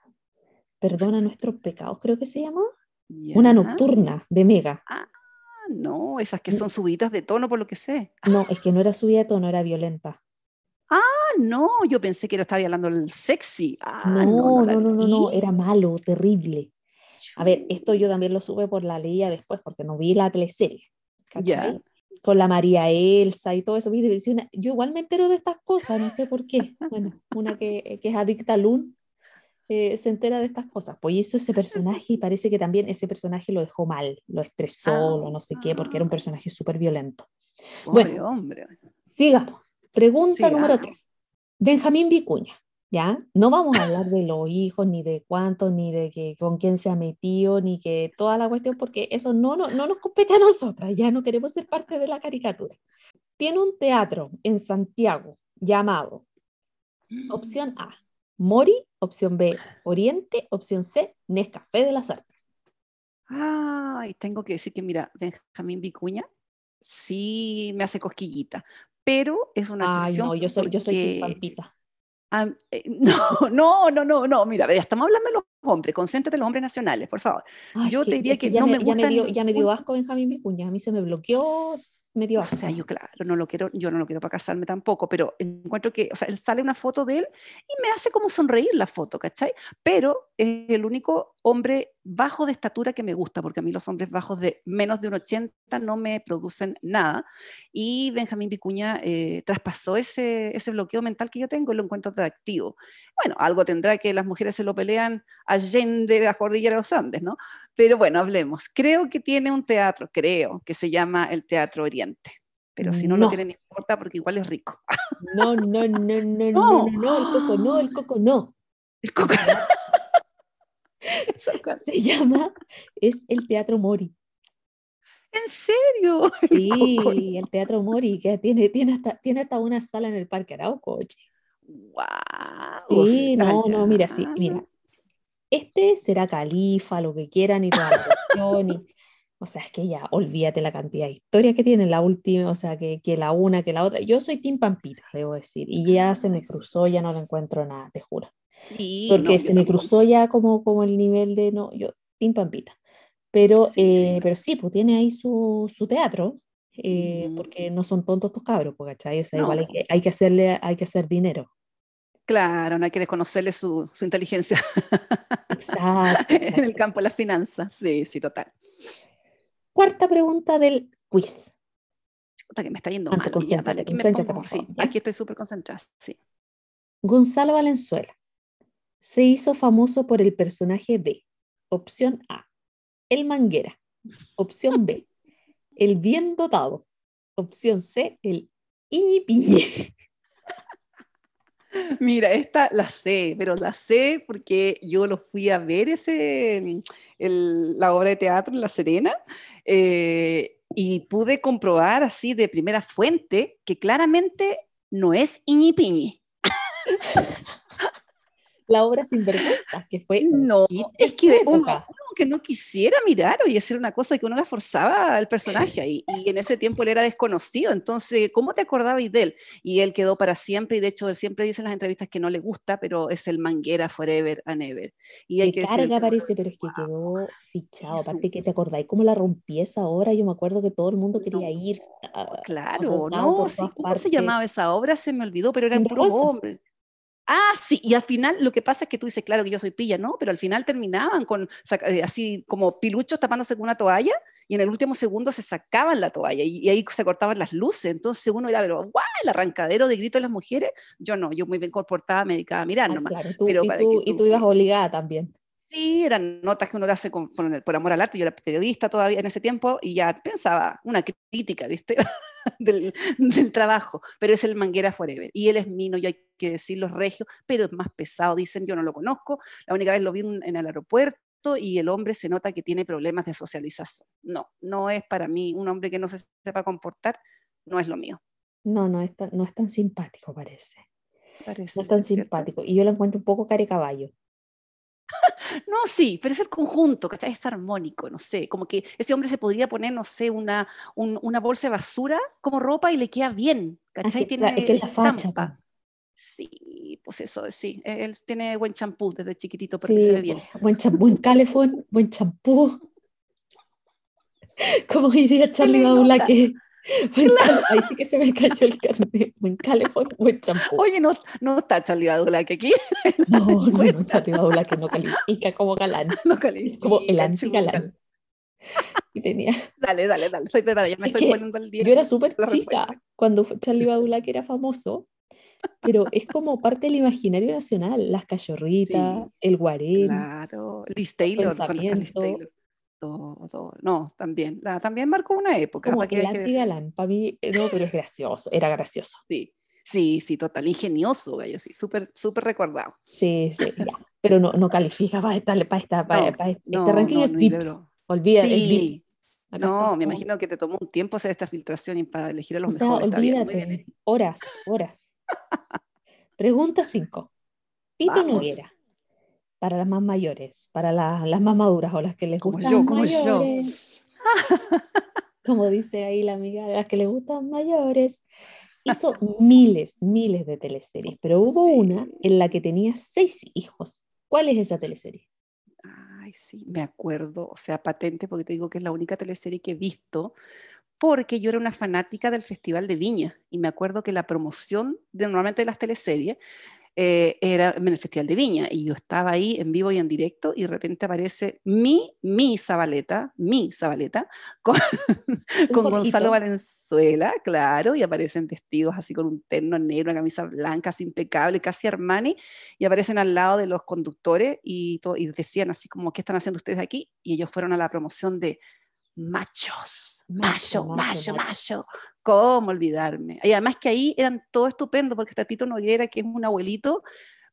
Speaker 4: Perdona nuestros pecados, creo que se llama.
Speaker 3: ¿Ya?
Speaker 4: Una nocturna de Mega.
Speaker 3: Ah, no, esas que son subidas de tono, por lo que sé.
Speaker 4: No, es que no era subida de tono, era violenta.
Speaker 3: Ah, no, yo pensé que lo estaba hablando el sexy. Ah,
Speaker 4: No,
Speaker 3: no,
Speaker 4: no, no, no, no,
Speaker 3: vi.
Speaker 4: era malo, terrible. A ver, esto yo también lo supe por la leía después, porque no vi la teleserie.
Speaker 3: Ya.
Speaker 4: Con la María Elsa y todo eso. Yo igual me entero de estas cosas, no sé por qué. Bueno, una que, que es adicta al UN eh, se entera de estas cosas. Pues hizo ese personaje y parece que también ese personaje lo dejó mal, lo estresó, lo no sé qué, porque era un personaje súper violento.
Speaker 3: Pobre
Speaker 4: bueno.
Speaker 3: hombre.
Speaker 4: Sigamos. Pregunta
Speaker 3: Sigamos.
Speaker 4: número 3. Benjamín Vicuña, ¿ya? No vamos a hablar de los hijos, ni de cuántos, ni de que, con quién se ha metido, ni que toda la cuestión, porque eso no, no, no nos compete a nosotras, ya no queremos ser parte de la caricatura. Tiene un teatro en Santiago llamado Opción A, Mori, opción B, Oriente, opción C, Nescafé de las Artes.
Speaker 3: Ay, tengo que decir que, mira, Benjamín Vicuña sí me hace cosquillita, pero es una
Speaker 4: Ay, no, yo soy, yo
Speaker 3: porque-
Speaker 4: Pampita.
Speaker 3: Ah, eh, no, no, no, no, no, mira, ya estamos hablando de los hombres, concéntrate en los hombres nacionales, por favor.
Speaker 4: Ay,
Speaker 3: Yo te diría
Speaker 4: es
Speaker 3: que
Speaker 4: ya
Speaker 3: no me
Speaker 4: me
Speaker 3: gusta
Speaker 4: dio, ya me dio asco Benjamín Vicuña, a mí se me bloqueó me dio
Speaker 3: O sea, yo claro, no lo quiero, yo no lo quiero para casarme tampoco, pero encuentro que, o sea, él sale una foto de él y me hace como sonreír la foto, ¿cachai? Pero es el único hombre bajo de estatura que me gusta, porque a mí los hombres bajos de menos de un 80 no me producen nada. Y Benjamín Vicuña eh, traspasó ese, ese bloqueo mental que yo tengo y lo encuentro atractivo. Bueno, algo tendrá que las mujeres se lo pelean allende la cordillera de los Andes, ¿no? Pero bueno, hablemos. Creo que tiene un teatro, creo, que se llama el Teatro Oriente. Pero si no,
Speaker 4: No.
Speaker 3: lo tiene, no importa porque igual es rico.
Speaker 4: No, no, no, no, no,
Speaker 3: No.
Speaker 4: no, no, el coco no, el coco no.
Speaker 3: El coco-.
Speaker 4: Se llama, es el Teatro Mori.
Speaker 3: ¿En serio? El
Speaker 4: Sí, el Teatro Mori, que tiene, tiene, hasta, tiene hasta una sala en el Parque Arauco, oye.
Speaker 3: Wow.
Speaker 4: Sí, no, no, mira, sí, mira. Este será califa, lo que quieran y toda la cuestión, y- o sea, es que ya, olvídate la cantidad de historias que tiene la última, o sea, que, que la una, que la otra. Yo soy Team Pampita, debo decir, y ya se me cruzó, ya no le encuentro nada, te juro.
Speaker 3: Sí,
Speaker 4: Porque
Speaker 3: no,
Speaker 4: se me
Speaker 3: tampoco.
Speaker 4: cruzó ya como, como el nivel de, no, yo, Team Pampita. Pero
Speaker 3: Sí, sí,
Speaker 4: eh,
Speaker 3: me-
Speaker 4: pero sí, pues tiene ahí su, su teatro, eh, porque no son tontos estos cabros, pues, ¿cachai? O sea, igual hay
Speaker 3: No.
Speaker 4: que, hay que hacerle, hay que hacer dinero.
Speaker 3: Claro, no hay que desconocerle su, su inteligencia
Speaker 4: Exacto.
Speaker 3: en el campo de las finanzas. Sí, sí, total.
Speaker 4: Cuarta pregunta del quiz.
Speaker 3: Que me está yendo mal. ya, aquí aquí estoy súper concentrada. Sí.
Speaker 4: Gonzalo Valenzuela se hizo famoso por el personaje de opción A, el Manguera, opción B, el bien dotado, opción C, el Iñi Piñi.
Speaker 3: Mira, esta la sé, pero la sé porque yo lo fui a ver ese, la obra de teatro La Serena eh, y pude comprobar así de primera fuente que claramente no es Iñi Piñi.
Speaker 4: La obra Sin Vergüenza, que fue
Speaker 3: No, es que uno, uno que no quisiera mirar, oye, era una cosa que uno la forzaba al personaje ahí, y en ese tiempo él era desconocido, entonces, ¿cómo te acordabas de él? Y él quedó para siempre, y de hecho él siempre dice en las entrevistas que no le gusta, pero es el manguera forever and ever. Y hay que decir,
Speaker 4: carga
Speaker 3: el-
Speaker 4: parece, pero es que quedó fichado. Aparte que te acordáis cómo la rompí esa obra, yo me acuerdo que todo el mundo quería
Speaker 3: No,
Speaker 4: ir. a-
Speaker 3: Claro,
Speaker 4: abordado
Speaker 3: no, sí, ¿cómo se
Speaker 4: partes.
Speaker 3: llamaba esa obra? Se me olvidó, pero eran puros hombres. Ah, sí, y al final lo que pasa es que tú dices, claro que yo soy pilla, ¿no? Pero al final terminaban con eh, así como piluchos tapándose con una toalla y en el último segundo se sacaban la toalla y, y ahí se cortaban las luces. Entonces uno era, pero guau, el arrancadero de gritos de las mujeres. Yo no, yo muy bien comportada me dedicaba a mirar nomás.
Speaker 4: claro, tú-
Speaker 3: pero
Speaker 4: y,
Speaker 3: para
Speaker 4: tú,
Speaker 3: que
Speaker 4: y
Speaker 3: tú-
Speaker 4: tú ibas obligada también.
Speaker 3: Sí, eran notas que uno hace con- por, por amor al arte. Yo era periodista todavía en ese tiempo y ya pensaba una crítica, ¿viste? del, del trabajo. Pero es el Manguera Forever. Y él es mino, yo hay que decirlo, es regio, pero es más pesado, dicen. Yo no lo conozco. La única vez lo vi en, en el aeropuerto y el hombre se nota que tiene problemas de socialización. No, no es para mí un hombre que no se sepa comportar, no es lo mío.
Speaker 4: No, no es tan, no es tan simpático, parece.
Speaker 3: Parece
Speaker 4: No es tan
Speaker 3: ser, ¿cierto?
Speaker 4: simpático. Y yo lo encuentro un poco carecaballo.
Speaker 3: No, sí, pero es el conjunto, ¿cachai? Es armónico, no sé, como que ese hombre se podría poner, no sé, una, un- una bolsa de basura como ropa y le queda bien,
Speaker 4: Ah, es
Speaker 3: ¿cachai?
Speaker 4: que, claro, es que es la facha. po.
Speaker 3: Sí, pues eso, sí, él tiene buen champú desde chiquitito porque se ve bien.
Speaker 4: po, buen, cham- buen calefón, buen champú. Como diría Charlie
Speaker 3: le nota.
Speaker 4: Cal- Ahí sí que se me cayó el carnet. Buen calefón, buen champú.
Speaker 3: Oye, no, no está Charlie que aquí
Speaker 4: No, no, no,
Speaker 3: cuenta.
Speaker 4: Charlie Baulaque no califica como galán.
Speaker 3: no
Speaker 4: Es como el
Speaker 3: califica,
Speaker 4: anti-galán. Y tenía,
Speaker 3: Dale, dale, dale, estoy preparada, ya me
Speaker 4: Es
Speaker 3: estoy
Speaker 4: que
Speaker 3: poniendo al día.
Speaker 4: yo era súper chica
Speaker 3: respuesta.
Speaker 4: cuando Charlie Baulaque era famoso, pero es como parte del imaginario nacional. Las cachorritas,
Speaker 3: Sí,
Speaker 4: el guarén.
Speaker 3: Claro, Liz Taylor, está Liz. Taylor. Todo. No, también, la, también marcó una época.
Speaker 4: como
Speaker 3: ¿para qué
Speaker 4: el
Speaker 3: que
Speaker 4: anti-galán. Para mí, eh, no, pero es gracioso, era gracioso.
Speaker 3: Sí, sí, sí, total, ingenioso, gallo, sí, súper, súper recordado.
Speaker 4: Sí, sí, ya. Pero no, no califica para esta, para esta, para,
Speaker 3: No,
Speaker 4: para este,
Speaker 3: no,
Speaker 4: este ranking
Speaker 3: no,
Speaker 4: es
Speaker 3: ni de.
Speaker 4: Olvida,
Speaker 3: Sí,
Speaker 4: VIPs. Acá
Speaker 3: No, me
Speaker 4: como-
Speaker 3: imagino que te tomó un tiempo hacer esta filtración y para elegir a
Speaker 4: O
Speaker 3: los
Speaker 4: sea,
Speaker 3: mejores. Bien, bien.
Speaker 4: olvídate, horas, horas. Pregunta 5. Tito
Speaker 3: Vamos.
Speaker 4: Noguera. Para las más mayores, para la- las más maduras o las que les
Speaker 3: Como
Speaker 4: gustan
Speaker 3: yo, como yo.
Speaker 4: mayores. Como dice ahí la amiga, las que les gustan mayores. Hizo miles, miles de teleseries, pero hubo una en la que tenía seis hijos. ¿Cuál es esa teleserie?
Speaker 3: Ay, sí, me acuerdo, o sea, patente, porque te digo que es la única teleserie que he visto, porque yo era una fanática del Festival de Viña y me acuerdo que la promoción de normalmente de las teleseries eh, era en el Festival de Viña y yo estaba ahí en vivo y en directo y de repente aparece mi, mi Zabaleta, mi Zabaleta, con, con Gonzalo Valenzuela, claro, y aparecen vestidos así con un terno negro, una camisa blanca, así impecable, casi Armani, y aparecen al lado de los conductores y, todo, y decían así como, ¿qué están haciendo ustedes aquí? Y ellos fueron a la promoción de machos, macho, macho, macho, ¿Cómo olvidarme? Y además que ahí eran todo estupendo, porque está Tito Noguera, que es un abuelito,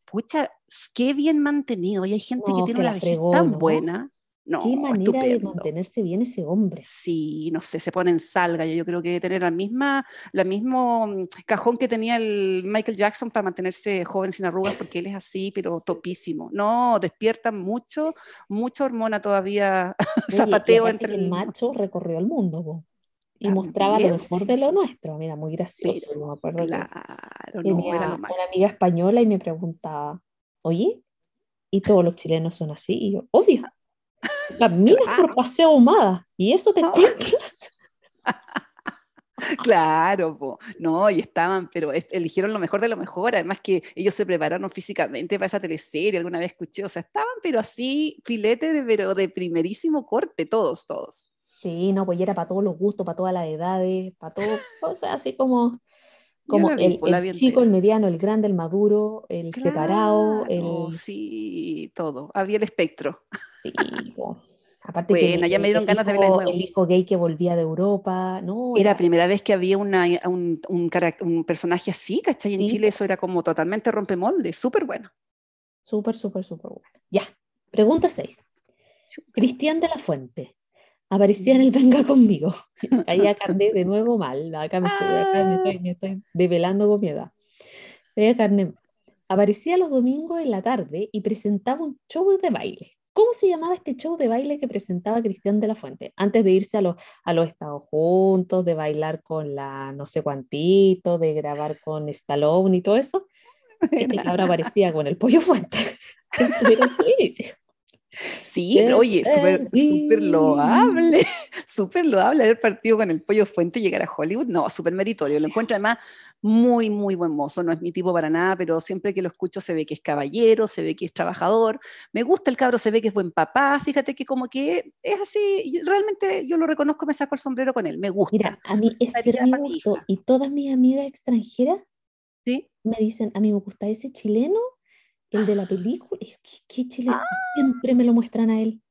Speaker 3: pucha, qué bien mantenido. Y hay gente que tiene una vejez tan buena. No,
Speaker 4: Qué manera de mantenerse bien ese hombre.
Speaker 3: Sí, no sé, se pone en salga. Yo, yo creo que debe tener la misma, la mismo mm, cajón que tenía el Michael Jackson para mantenerse joven sin arrugas, porque él es así, pero topísimo. No, despierta mucho, mucha hormona todavía, zapateo entre
Speaker 4: el macho recorrió el mundo. vos y mostraba lo mejor de lo nuestro. Mira, muy gracioso. me acuerdo
Speaker 3: claro,
Speaker 4: tenía una amiga española y me preguntaba, oye, ¿y todos los chilenos son así? Y yo, obvio. Las miras por paseo ahumada. Y eso te encuentras.
Speaker 3: Claro, no, y estaban, pero eligieron lo mejor de lo mejor, además que ellos se prepararon físicamente para esa teleserie, alguna vez escuché, o sea, estaban, pero así, filete de, pero de primerísimo corte, todos, todos.
Speaker 4: Sí, no, pues era para todos los gustos, para todas las edades, para todo, o sea, así como, como el, chico, el mediano, el grande, el maduro, el separado, el...
Speaker 3: Sí, todo, había el espectro.
Speaker 4: Sí, aparte bueno,
Speaker 3: ya me dieron ganas de ver
Speaker 4: El hijo gay que volvía de Europa, ¿no?
Speaker 3: Era la primera vez que había una, un, un, un, personaje así, ¿cachai? En Chile eso era como totalmente rompemolde, súper bueno.
Speaker 4: Súper, súper, súper bueno. Ya, pregunta 6. Cristian de la Fuente aparecía en el Venga conmigo. Caía carne de nuevo mal. Acá me, estoy, me estoy develando con mi edad. Carne. Aparecía los domingos en la tarde y presentaba un show de baile. ¿Cómo se llamaba este show de baile que presentaba Cristian de la Fuente? Antes de irse a los, a los Estados Juntos, de bailar con la no sé cuantito, de grabar con Stallone y todo eso. Este ahora aparecía con el pollo fuente. Eso era
Speaker 3: Sí, oye, súper loable, súper loable haber partido con el pollo fuente y llegar a Hollywood. No, súper meritorio. Lo encuentro además muy, muy buen mozo. No es mi tipo para nada, pero siempre que lo escucho se ve que es caballero, se ve que es trabajador. Me gusta el cabro, se ve que es buen papá. Fíjate que como que es así, realmente yo lo reconozco, me saco el sombrero con él. Me gusta.
Speaker 4: Mira, a mí es mi gusto y todas mis amigas extranjeras ¿Sí? me dicen, a mí me gusta ese chileno el de la película, ¿qué, chileno? Ah. Siempre me lo muestran a él.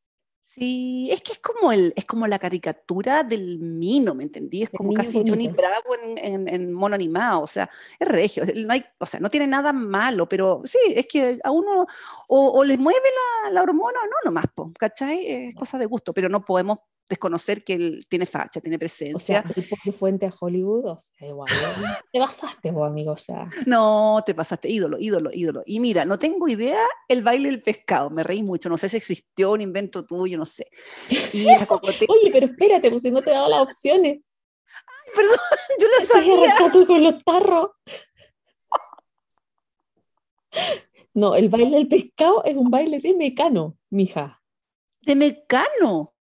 Speaker 3: Sí, es que es como, el, es como la caricatura del Mino, ¿me entendí? Es como casi Johnny Bravo en, en, mono animado, o sea, es regio, no hay, o sea, no tiene nada malo, pero sí, es que a uno o, o le mueve la, la hormona o no, nomás, ¿cachai? Es cosa de gusto, pero no podemos desconocer que él tiene facha, tiene presencia.
Speaker 4: O sea, de fuente a Hollywood, o sea, igual, te pasaste vos, amigo, sea.
Speaker 3: No, te pasaste, ídolo, ídolo, ídolo. Y mira, no tengo idea el baile del pescado, me reí mucho, no sé si existió un invento tuyo, no sé.
Speaker 4: Oye, pero espérate, pues si no te he dado las opciones.
Speaker 3: Ay, perdón, yo lo sabía.
Speaker 4: tú con los tarros. No, el baile del pescado es un baile de mecano, mija.
Speaker 3: ¿De mecano?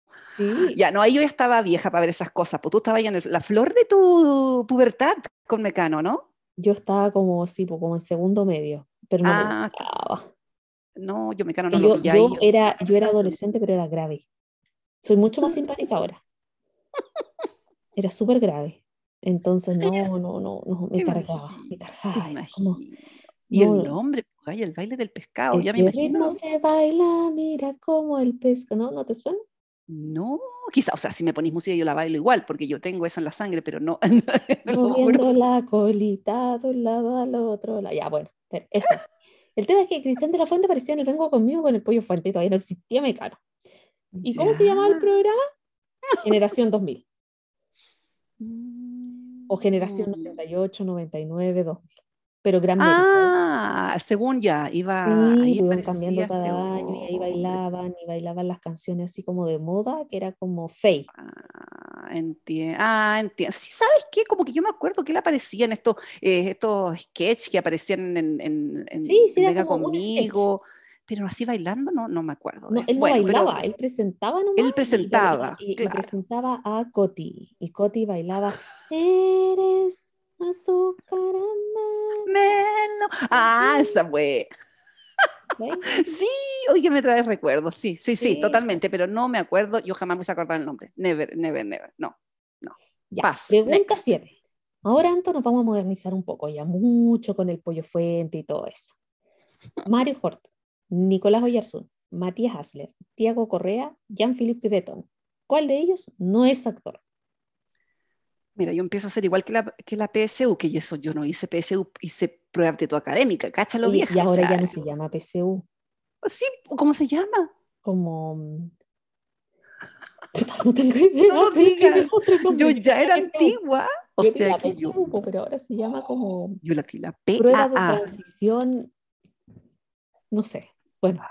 Speaker 3: Ya, no, ahí yo ya estaba vieja para ver esas cosas, pues tú estabas en la flor de tu pubertad con Mecano, ¿no?
Speaker 4: Yo estaba como, sí, como en segundo medio, pero no ah,
Speaker 3: No, yo Mecano no
Speaker 4: yo, lo yo, era, yo era adolescente, pero era grave. Soy mucho más simpática ahora. Era súper grave. Entonces, no, no, no, no me cargaba, me cargaba.
Speaker 3: y el nombre, el baile del pescado, ya me imagino.
Speaker 4: no se baila, mira como el pescado, ¿no? ¿No te suena?
Speaker 3: No, quizá, o sea, si me ponís música yo la bailo igual, porque yo tengo eso en la sangre, pero no.
Speaker 4: Moviendo la colita de un lado al otro. Ya, bueno, eso. El tema es que Cristian de la Fuente aparecía en el Vengo conmigo con el pollo fuerte y todavía no existía Mecano. ¿Y cómo se llamaba el programa? Generación 2000. O Generación 98, 99, 2000 pero gran
Speaker 3: Ah, según ya, iba,
Speaker 4: sí, iban cambiando cada este año y ahí bailaban y bailaban las canciones así como de moda, que era como fake.
Speaker 3: Ah, entiendo. Ah, entiendo. Sí, ¿sabes qué? Como que yo me acuerdo que él aparecía en estos, eh, estos sketches que aparecían en, en, en
Speaker 4: sí, sí,
Speaker 3: Venga conmigo. pero así bailando no, no me acuerdo.
Speaker 4: No, él no
Speaker 3: bueno, pero-
Speaker 4: bailaba, él presentaba nomás.
Speaker 3: Él
Speaker 4: y- y-
Speaker 3: presentaba,
Speaker 4: Y, y
Speaker 3: claro.
Speaker 4: presentaba a Coti. Y Coti bailaba, eres azúcar amargo",
Speaker 3: Melo. Ah, esa.
Speaker 4: ¿cachai?
Speaker 3: Sí, oye, me trae recuerdos. Sí, sí, sí,
Speaker 4: Sí.
Speaker 3: totalmente, pero no me acuerdo. Yo jamás me voy a acordar el nombre. Never, never, never. No.
Speaker 4: Ya,
Speaker 3: Paso,
Speaker 4: pregunta
Speaker 3: next.
Speaker 4: 7. Ahora, Anto, nos vamos a modernizar un poco, ya mucho con el pollo fuente y todo eso. Mario Hort, Nicolás Oyarzún, Matías Hasler, Tiago Correa, Jean-Philippe Greton. ¿Cuál de ellos no es actor?
Speaker 3: Mira, yo empiezo a ser igual que la, que la PSU, que eso yo no hice PSU, hice prueba de aptitud académica, cáchalo vieja.
Speaker 4: y
Speaker 3: o
Speaker 4: ahora
Speaker 3: sea,
Speaker 4: ya no se llama PCU,
Speaker 3: Sí, ¿cómo se llama?
Speaker 4: como... No tengo idea.
Speaker 3: No digas. Yo ya era
Speaker 4: PSU.
Speaker 3: antigua. O
Speaker 4: Yo
Speaker 3: sea
Speaker 4: la
Speaker 3: que
Speaker 4: PSU, pero ahora se llama como
Speaker 3: yo la, la
Speaker 4: prueba de transición, no sé. Bueno,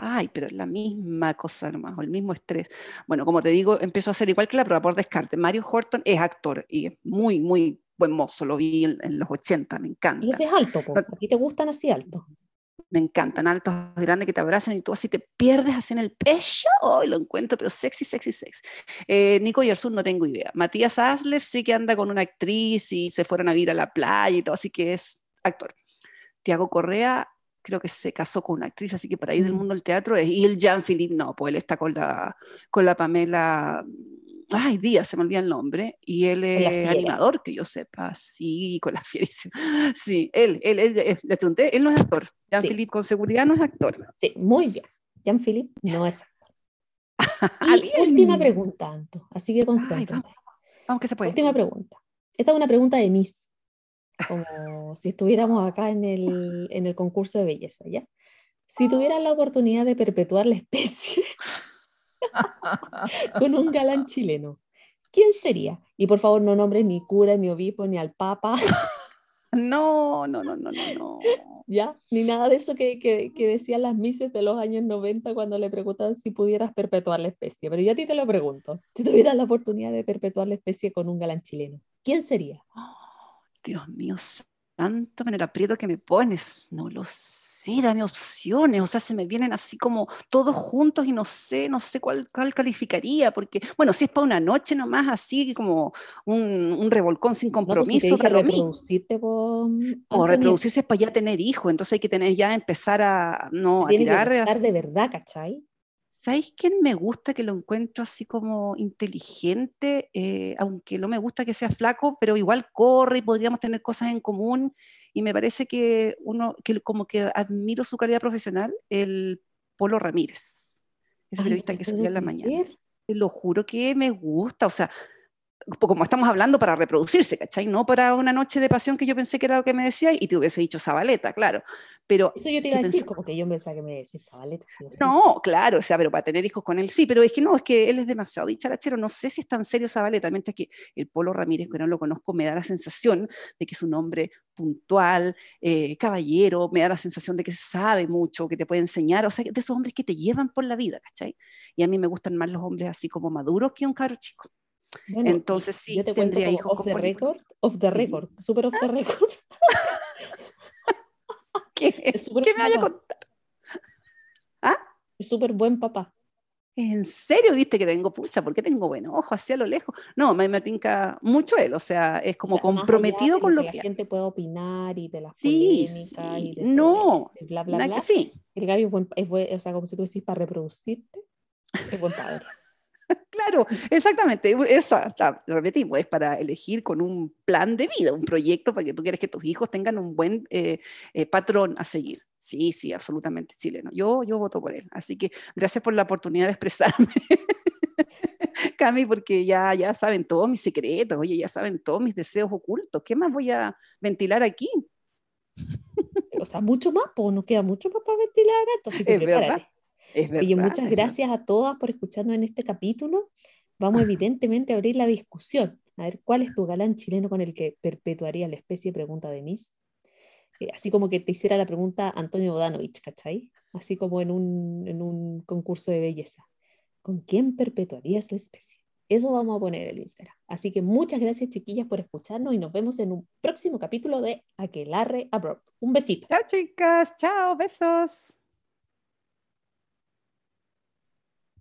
Speaker 3: Ay, pero es la misma cosa nomás, o el mismo estrés. Bueno, como te digo, empezó a ser igual que la prueba por descarte. Mario Horton es actor y es muy, muy buen mozo. Lo vi en, en los 80, me encanta.
Speaker 4: y ese es alto, po. ¿A ti te gustan así altos?
Speaker 3: Me encantan, altos, grandes, que te abrazan y tú así te pierdes así en el pecho. Hoy lo encuentro, pero sexy, sexy, sexy. Eh, Nico Yersun no tengo idea. Matías Asler sí que anda con una actriz y se fueron a vivir a la playa y todo, así que es actor. Tiago Correa creo que se casó con una actriz, así que para ir del mundo del teatro es. El Jean-Philippe no, pues él está con la, con la Pamela. Ay, Díaz, se me olvida el nombre. Y él es animador, que yo sepa. Sí, con la fierísima. Sí, él, él, él, él- le pregunté, él no es actor. Jean-Philippe con seguridad no es actor.
Speaker 4: Sí, muy bien. Jean-Philippe no es actor. Y última pregunta, Anto. Así que concéntrate.
Speaker 3: vamos, vamos que se puede.
Speaker 4: Última pregunta. Esta es una pregunta de Miss. Como si estuviéramos acá en el, en el concurso de belleza, ¿ya? Si tuvieras la oportunidad de perpetuar la especie con un galán chileno, ¿quién sería? Y por favor, no nombres ni cura, ni obispo, ni al papa,
Speaker 3: No, no, no, no, no, no.
Speaker 4: ¿ya? Ni nada de eso que, que, que decían las mises de los años 90 cuando le preguntaban si pudieras perpetuar la especie. Pero yo a ti te lo pregunto. Si tuvieras la oportunidad de perpetuar la especie con un galán chileno, ¿quién sería?
Speaker 3: Dios mío santo, en el aprieto que me pones. No lo sé, dame opciones. O sea, se me vienen así como todos juntos y no sé, no sé cuál, cuál calificaría. Porque, bueno, si es para una noche nomás, así como un, un revolcón sin
Speaker 4: No, pues si
Speaker 3: compromiso,
Speaker 4: reproducirte, pues,
Speaker 3: O reproducirse es para ya tener hijos, entonces hay que tener ya empezar a, no, a
Speaker 4: que
Speaker 3: tirar.
Speaker 4: de verdad, ¿cachai?
Speaker 3: ¿Sabéis quién me gusta que lo encuentro así como inteligente? Eh, aunque no me gusta que sea flaco, pero igual corre y podríamos tener cosas en común. Y me parece que uno, que como que admiro su calidad profesional, el Polo Ramírez, ese
Speaker 4: Ay,
Speaker 3: periodista que salía en la mañana. Te lo juro que me gusta, o sea, como estamos hablando para reproducirse, ¿cachai? No para una noche de pasión que yo pensé que era lo que me decía y te hubiese dicho Zabaleta, claro. Pero
Speaker 4: Eso yo te
Speaker 3: si
Speaker 4: iba a decir,
Speaker 3: pensamos-
Speaker 4: como que yo pensaba que me iba a decir Zabaleta. sí.
Speaker 3: no, claro, o sea, pero para tener hijos con él sí, pero es que no, es que él es demasiado dicharachero, no sé si es tan serio Zabaleta, mientras que el Polo Ramírez, que no lo conozco, me da la sensación de que es un hombre puntual, eh, caballero, me da la sensación de que sabe mucho, que te puede enseñar, o sea, de esos hombres que te llevan por la vida, ¿cachai? Y a mí me gustan más los hombres así como maduros que un caro chico.
Speaker 4: Bueno,
Speaker 3: Entonces sí,
Speaker 4: yo te
Speaker 3: tendría hijos
Speaker 4: off the record, off the record, super off the record.
Speaker 3: ¿Qué,
Speaker 4: súper
Speaker 3: ¿Qué me vaya a contar?
Speaker 4: Es súper buen papá.
Speaker 3: ¿En serio viste que tengo pucha? ¿Por qué tengo buen ojo hacia lo lejos? No, me, me tinca mucho él, o sea, es como
Speaker 4: O sea,
Speaker 3: comprometido con lo
Speaker 4: que
Speaker 3: que
Speaker 4: la gente puede opinar y de las
Speaker 3: Sí,
Speaker 4: polémicas
Speaker 3: sí,
Speaker 4: y de
Speaker 3: no,
Speaker 4: todo eso y bla, bla, bla.
Speaker 3: sí,
Speaker 4: El Gaby es buen, es buen- o sea, como si tú decís para reproducirte, es buen padre.
Speaker 3: Claro, exactamente. Esa, lo repetimos, es para elegir con un plan de vida, un proyecto para que tú quieres que tus hijos tengan un buen eh, eh, patrón a seguir. Sí, sí, absolutamente chileno. Yo, yo voto por él. Así que gracias por la oportunidad de expresarme. Cami, porque ya, ya saben todos mis secretos, oye, ya saben todos mis deseos ocultos. ¿Qué más voy a ventilar aquí?
Speaker 4: O sea, mucho más, pues nos queda mucho más para ventilar que
Speaker 3: Es verdad. Es verdad.
Speaker 4: Oye, muchas
Speaker 3: es verdad.
Speaker 4: gracias a todas por escucharnos en este capítulo. Vamos evidentemente a abrir la discusión. A ver, ¿cuál es tu galán chileno con el que perpetuaría la especie? Pregunta de Miss. Eh, así como que te hiciera la pregunta Antonio Bodanovich, ¿cachai? Así como en un, en un concurso de belleza. ¿Con quién perpetuarías la especie? Eso vamos a poner en el Instagram. Así que muchas gracias, chiquillas, por escucharnos y nos vemos en un próximo capítulo de Aquelarre Abroad. Un besito.
Speaker 3: Chao, chicas. Chao, besos.